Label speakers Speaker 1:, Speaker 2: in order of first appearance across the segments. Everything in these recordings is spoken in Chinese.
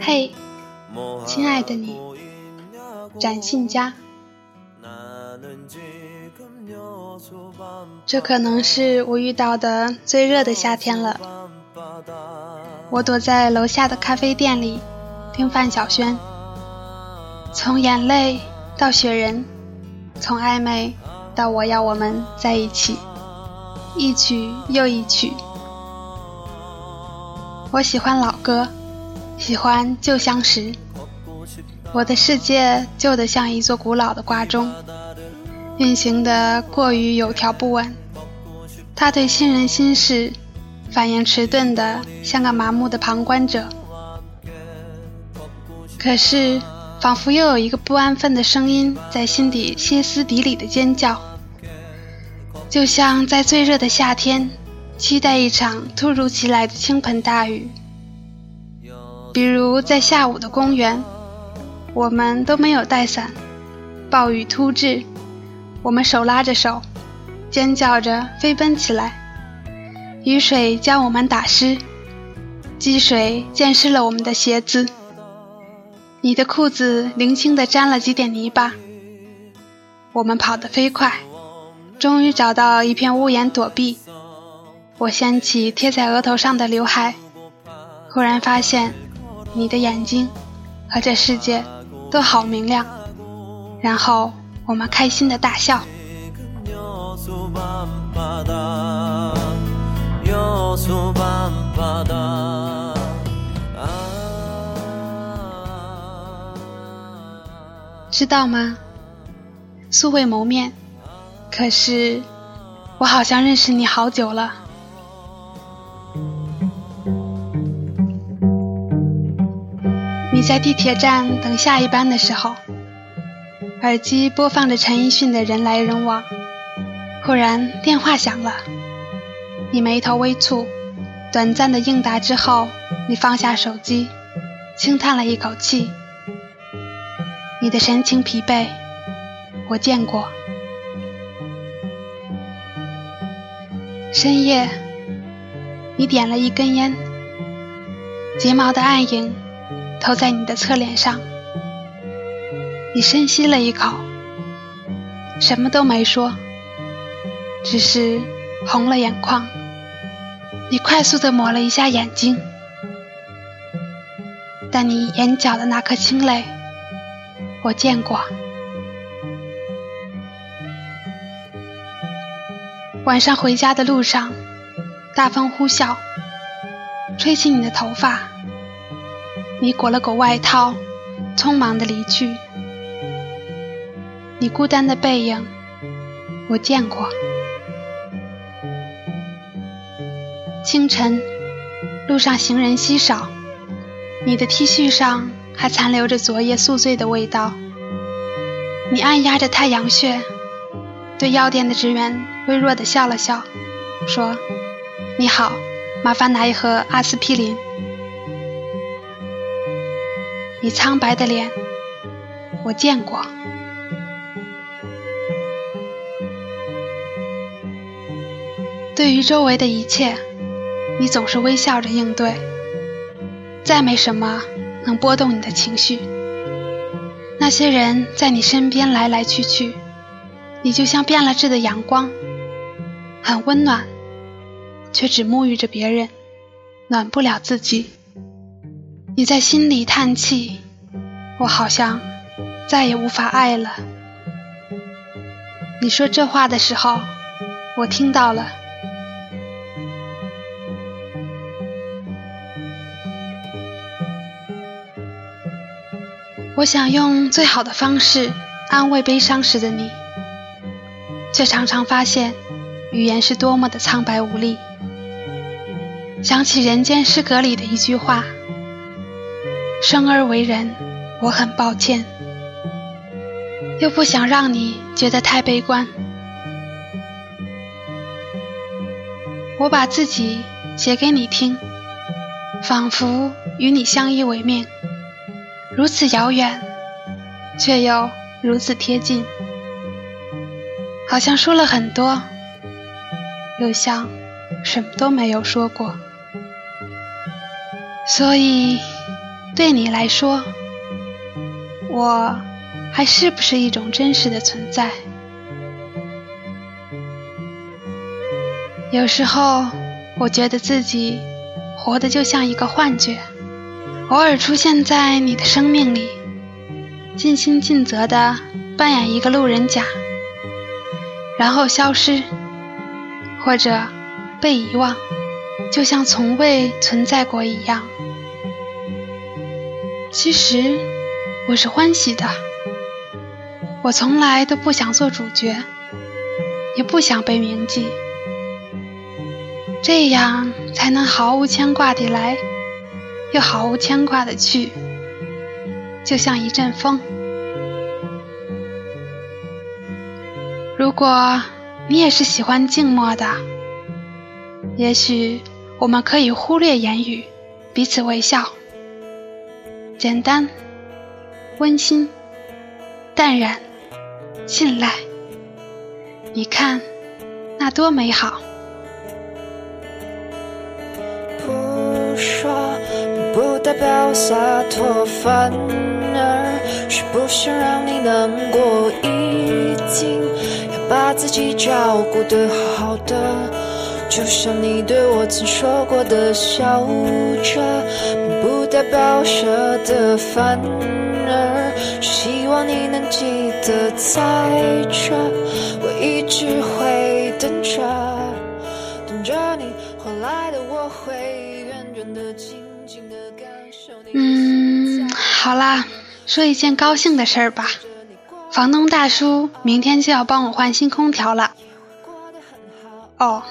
Speaker 1: 嘿，亲爱的你，展信佳。这可能是我遇到的最热的夏天了。我躲在楼下的咖啡店里听范晓萱，从眼泪到雪人，从暧昧到我要我们在一起，一曲又一曲。我喜欢老歌，喜欢旧相识。我的世界旧得像一座古老的挂钟，运行的过于有条不紊。他对新人心事反应迟钝的像个麻木的旁观者。可是，仿佛又有一个不安分的声音在心底歇斯底里的尖叫，就像在最热的夏天。期待一场突如其来的倾盆大雨，比如在下午的公园，我们都没有带伞，暴雨突至，我们手拉着手，尖叫着飞奔起来，雨水将我们打湿，积水溅湿了我们的鞋子，你的裤子零星地沾了几点泥巴，我们跑得飞快，终于找到一片屋檐躲避。我掀起贴在额头上的刘海，忽然发现你的眼睛和这世界都好明亮，然后我们开心的大笑。知道吗？素未谋面，可是我好像认识你好久了。你在地铁站等下一班的时候，耳机播放着陈奕迅的人来人往，忽然电话响了，你眉头微蹙，短暂的应答之后，你放下手机，轻叹了一口气，你的神情疲惫，我见过。深夜，你点了一根烟，睫毛的暗影。投在你的侧脸上，你深吸了一口，什么都没说，只是红了眼眶。你快速的抹了一下眼睛，但你眼角的那颗清泪，我见过。晚上回家的路上，大风呼啸，吹起你的头发。你裹了裹外套，匆忙的离去。你孤单的背影，我见过。清晨，路上行人稀少，你的 T 恤上还残留着昨夜宿醉的味道。你按压着太阳穴，对药店的职员微弱的笑了笑，说：“你好，麻烦拿一盒阿司匹林。”你苍白的脸，我见过。对于周围的一切，你总是微笑着应对。再没什么能波动你的情绪。那些人在你身边来来去去，你就像变了质的阳光，很温暖，却只沐浴着别人，暖不了自己。你在心里叹气，我好像再也无法爱了。你说这话的时候，我听到了。我想用最好的方式安慰悲伤时的你，却常常发现语言是多么的苍白无力。想起《人间失格》里的一句话。生而为人，我很抱歉，又不想让你觉得太悲观。我把自己写给你听，仿佛与你相依为命，如此遥远，却又如此贴近，好像说了很多，又像什么都没有说过。所以，对你来说，我还是不是一种真实的存在？有时候，我觉得自己活得就像一个幻觉，偶尔出现在你的生命里，尽心尽责地扮演一个路人甲，然后消失，或者被遗忘，就像从未存在过一样。其实，我是欢喜的，我从来都不想做主角，也不想被铭记。这样才能毫无牵挂地来，又毫无牵挂地去，就像一阵风。如果你也是喜欢静默的，也许我们可以忽略言语，彼此微笑，简单、温馨、淡然、信赖。你看，那多美好！
Speaker 2: 不说不代表洒脱，反而是不想让你难过。已经把自己照顾得好好的，就像你对我曾说过的，笑着，不代表舍得，反而是希望你能记得，在这，我一直会等着，等着你回来的，我会远远的静静的。
Speaker 1: 嗯，好啦，说一件高兴的事儿吧。房东大叔明天就要帮我换新空调了。哦，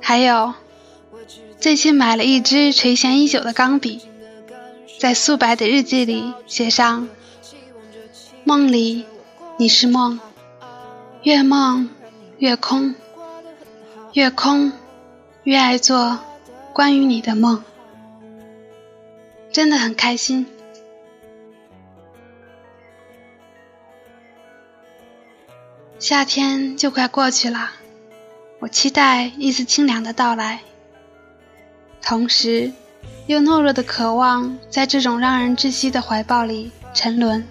Speaker 1: 还有，最近买了一支垂涎已久的钢笔，在素白的日记里写上：梦里你是梦，越梦越空，越空越爱做关于你的梦。真的很开心。夏天就快过去了，我期待一丝清凉的到来，同时又懦弱的渴望在这种让人窒息的怀抱里沉沦，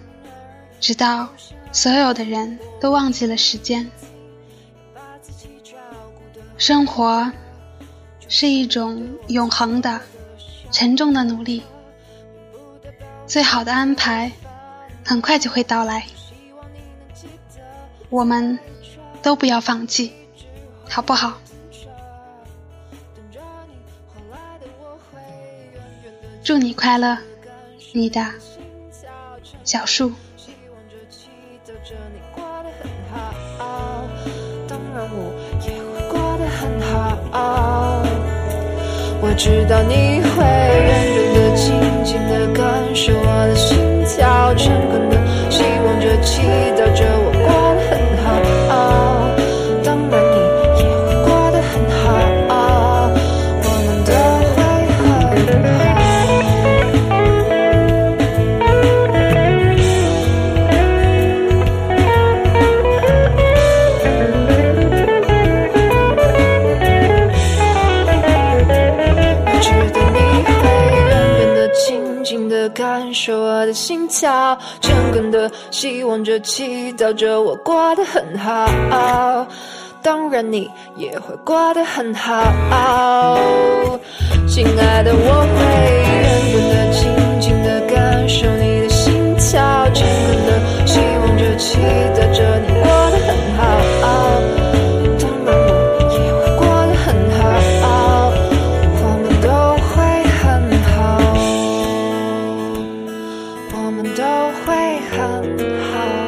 Speaker 1: 直到所有的人都忘记了时间。生活是一种永恒的、沉重的努力。最好的安排很快就会到来，我们都不要放弃，好不好？祝你快乐，你的小树。
Speaker 2: 我知道你会远远的、静静的感受我的心跳，诚恳心跳，诚恳的希望着、祈祷着，我过得很好。当然，你也会过得很好，都会很好。